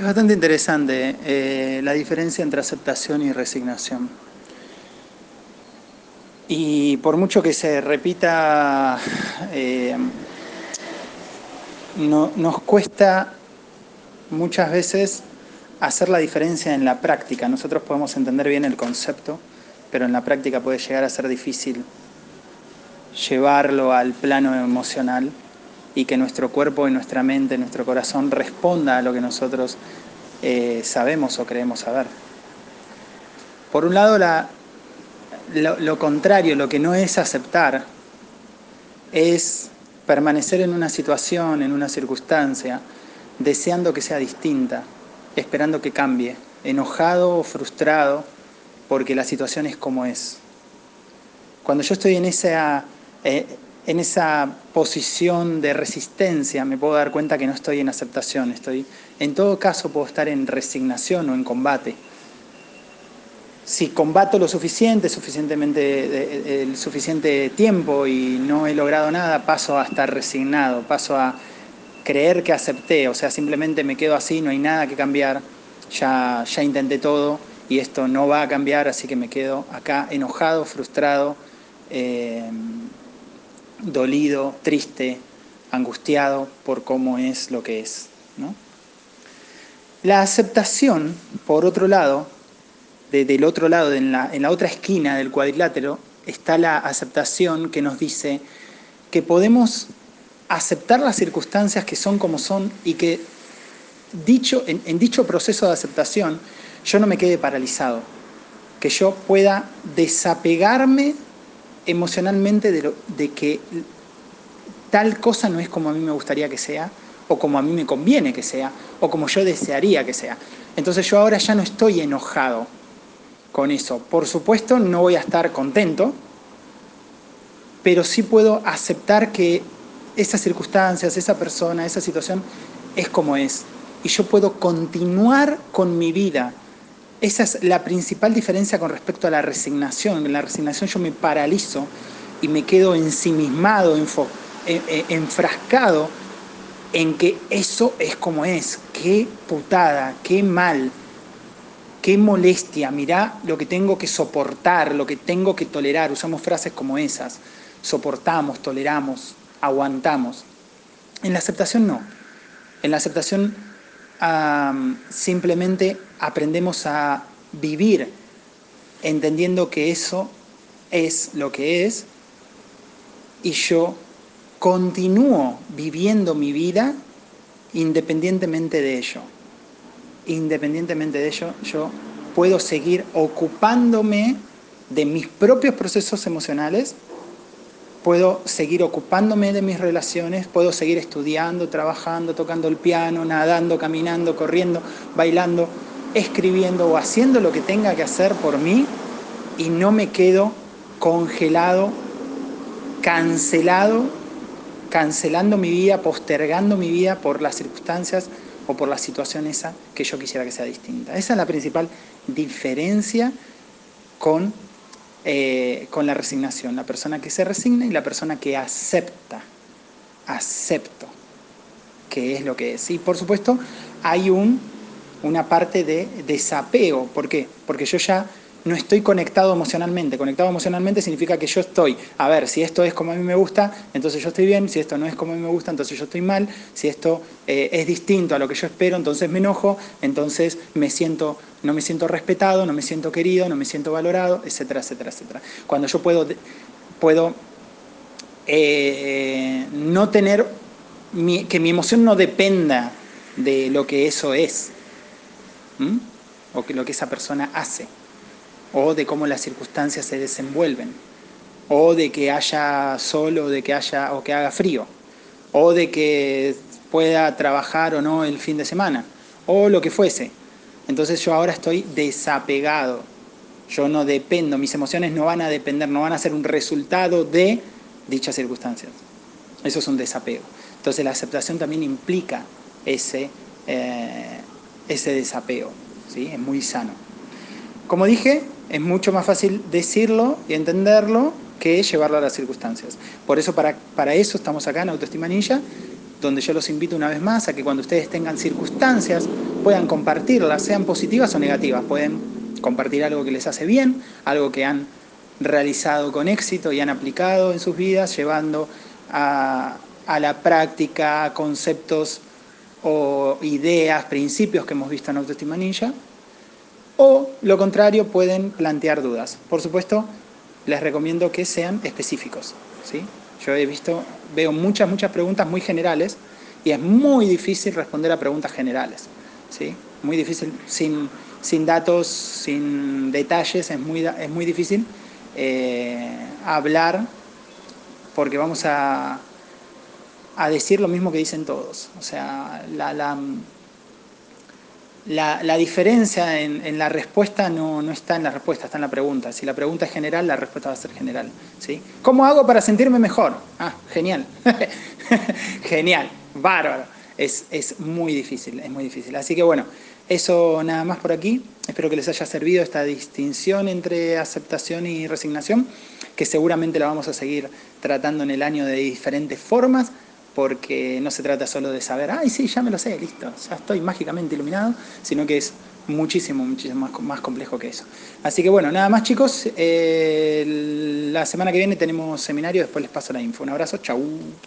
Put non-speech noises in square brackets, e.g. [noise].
Es bastante interesante eh, la diferencia entre aceptación y resignación. Y por mucho que se repita, eh, no, nos cuesta muchas veces hacer la diferencia en la práctica. Nosotros podemos entender bien el concepto, pero en la práctica puede llegar a ser difícil llevarlo al plano emocional y que nuestro cuerpo y nuestra mente, nuestro corazón responda a lo que nosotros eh, sabemos o creemos saber. Por un lado, lo, contrario, lo que no es aceptar, es permanecer en una situación, en una circunstancia, deseando que sea distinta, esperando que cambie, enojado o frustrado porque la situación es como es. Cuando yo estoy en esa, eh, en esa posición de resistencia me puedo dar cuenta que no estoy en aceptación, estoy, en todo caso puedo estar en resignación o en combate. Si combato lo suficiente, suficientemente, el suficiente tiempo y no he logrado nada, paso a estar resignado, paso a creer que acepté, o sea, simplemente me quedo así, no hay nada que cambiar, ya, ya intenté todo y esto no va a cambiar, así que me quedo acá enojado, frustrado, eh, dolido, triste, angustiado por cómo es lo que es. La aceptación, por otro lado, del otro lado, en la, en la otra esquina del cuadrilátero, está la aceptación que nos dice que podemos aceptar las circunstancias que son como son y que dicho, en, dicho proceso de aceptación yo no me quede paralizado, que yo pueda desapegarme emocionalmente de, lo, de que tal cosa no es como a mí me gustaría que sea, o como a mí me conviene que sea, o como yo desearía que sea. Entonces yo ahora ya no estoy enojado con eso. Por supuesto no voy a estar contento, pero sí puedo aceptar que esas circunstancias, esa persona, esa situación es como es. Y yo puedo continuar con mi vida esa es la principal diferencia con respecto a la resignación. En la resignación yo me paralizo y me quedo ensimismado, eh, eh, enfrascado en que eso es como es. Qué putada, qué mal, qué molestia. Mirá lo que tengo que soportar, lo que tengo que tolerar. Usamos frases como esas. Soportamos, toleramos, aguantamos. En la aceptación no. En la aceptación simplemente aprendemos a vivir entendiendo que eso es lo que es y yo continúo viviendo mi vida independientemente de ello. Independientemente de ello, yo puedo seguir ocupándome de mis propios procesos emocionales puedo seguir ocupándome de mis relaciones, puedo seguir estudiando, trabajando, tocando el piano, nadando, caminando, corriendo, bailando, escribiendo o haciendo lo que tenga que hacer por mí y no me quedo congelado, cancelado, cancelando mi vida, postergando mi vida por las circunstancias o por la situación esa que yo quisiera que sea distinta. Esa es la principal diferencia con eh, con la resignación, la persona que se resigna y la persona que acepta, acepto, que es lo que es. Y por supuesto hay un, una parte de desapego, ¿por qué? Porque yo ya no estoy conectado emocionalmente. Conectado emocionalmente significa que yo estoy, a ver, si esto es como a mí me gusta, entonces yo estoy bien, si esto no es como a mí me gusta, entonces yo estoy mal, si esto eh, es distinto a lo que yo espero, entonces me enojo, entonces me siento, no me siento respetado, no me siento querido, no me siento valorado, etcétera, etcétera, etcétera. Cuando yo puedo, puedo eh, no tener, que mi emoción no dependa de lo que eso es, o que lo que esa persona hace o de cómo las circunstancias se desenvuelven, o de que haya sol o de que haya o que haga frío, o de que pueda trabajar o no el fin de semana, o lo que fuese. Entonces yo ahora estoy desapegado. Yo no dependo, mis emociones no van a depender, no van a ser un resultado de dichas circunstancias. Eso es un desapego. Entonces la aceptación también implica ese, eh, ese desapego. ¿sí? Es muy sano. Como dije, es mucho más fácil decirlo y entenderlo que llevarlo a las circunstancias. Por eso, para, para eso estamos acá en Autoestima Ninja, donde yo los invito una vez más a que cuando ustedes tengan circunstancias puedan compartirlas, sean positivas o negativas. Pueden compartir algo que les hace bien, algo que han realizado con éxito y han aplicado en sus vidas, llevando a, la práctica conceptos o ideas, principios que hemos visto en Autoestima Ninja, o lo contrario, pueden plantear dudas. Por supuesto, les recomiendo que sean específicos. ¿sí? Yo he visto, veo muchas, muchas preguntas muy generales y es muy difícil responder a preguntas generales. ¿sí? Muy difícil, sin, sin datos, sin detalles, es muy, es muy difícil eh, hablar porque vamos a, a decir lo mismo que dicen todos. O sea, la, la la, diferencia en, la respuesta no, está en la respuesta, está en la pregunta. Si la pregunta es general, la respuesta va a ser general. ¿sí? ¿Cómo hago para sentirme mejor? Ah, genial. [laughs] genial, bárbaro. Es, es muy difícil, es muy difícil. Así que bueno, eso nada más por aquí. Espero que les haya servido esta distinción entre aceptación y resignación, que seguramente la vamos a seguir tratando en el año de diferentes formas porque no se trata solo de saber, ay, sí, ya me lo sé, listo, ya estoy mágicamente iluminado, sino que es muchísimo, muchísimo más, complejo que eso. Así que bueno, nada más chicos, eh, la semana que viene tenemos seminario, después les paso la info. Un abrazo, chau.